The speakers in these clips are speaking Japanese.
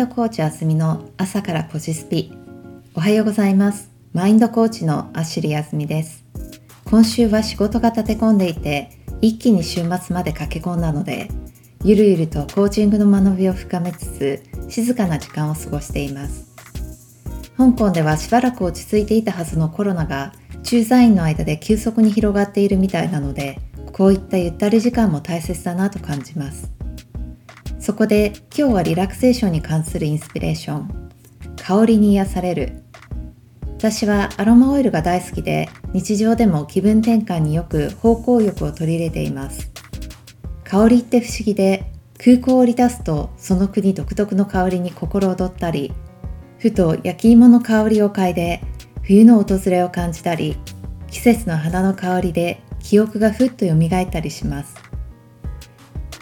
ドコーチあすみの朝からポジスピおはようございます。マインドコーチのアシュリーあすみです。今週は仕事が立て込んでいて一気に週末まで駆け込んだのでゆるゆるとコーチングの学びを深めつつ静かな時間を過ごしています。香港ではしばらく落ち着いていたはずのコロナが駐在員の間で急速に広がっているみたいなのでこういったゆったり時間も大切だなと感じます。そこで今日はリラクゼーションに関するインスピレーション。香りに癒される。私はアロマオイルが大好きで日常でも気分転換によく方向浴を取り入れています。香りって不思議で空港を降り立つとその国独特の香りに心躍ったりふと焼き芋の香りを嗅いで冬の訪れを感じたり季節の花の香りで記憶がふっと蘇ったりします。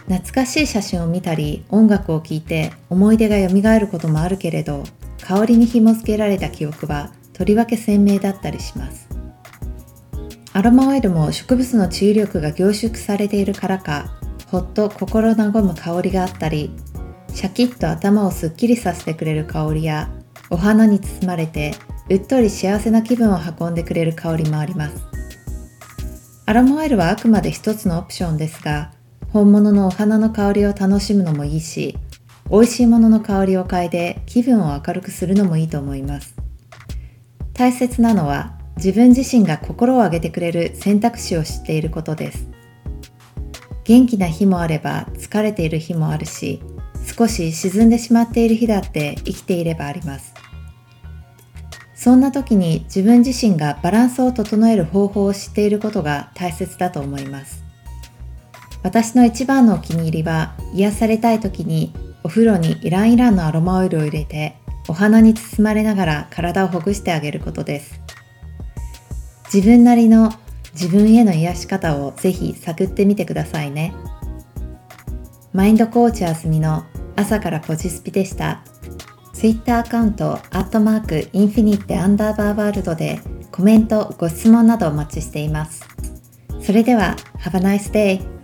懐かしい写真を見たり音楽を聴いて思い出が蘇ることもあるけれど香りに紐付けられた記憶はとりわけ鮮明だったりします。アロマオイルも植物の治癒力が凝縮されているからかほっと心和む香りがあったりシャキッと頭をすっきりさせてくれる香りやお花に包まれてうっとり幸せな気分を運んでくれる香りもあります。アロマオイルはあくまで一つのオプションですが本物のお花の香りを楽しむのもいいし美味しいものの香りを嗅いで気分を明るくするのもいいと思います。大切なのは自分自身が心を上げてくれる選択肢を知っていることです。元気な日もあれば疲れている日もあるし少し沈んでしまっている日だって生きていればあります。そんな時に自分自身がバランスを整える方法を知っていることが大切だと思います。私の一番のお気に入りは癒されたい時にお風呂にイランイランのアロマオイルを入れてお花に包まれながら体をほぐしてあげることです。自分なりの自分への癒し方をぜひ探ってみてくださいね。マインドコーチあすみの朝からポジスピでした。Twitter アカウントアットマークインフィニッテアンダーバーワールドでコメントご質問などお待ちしています。それでは Have a nice day!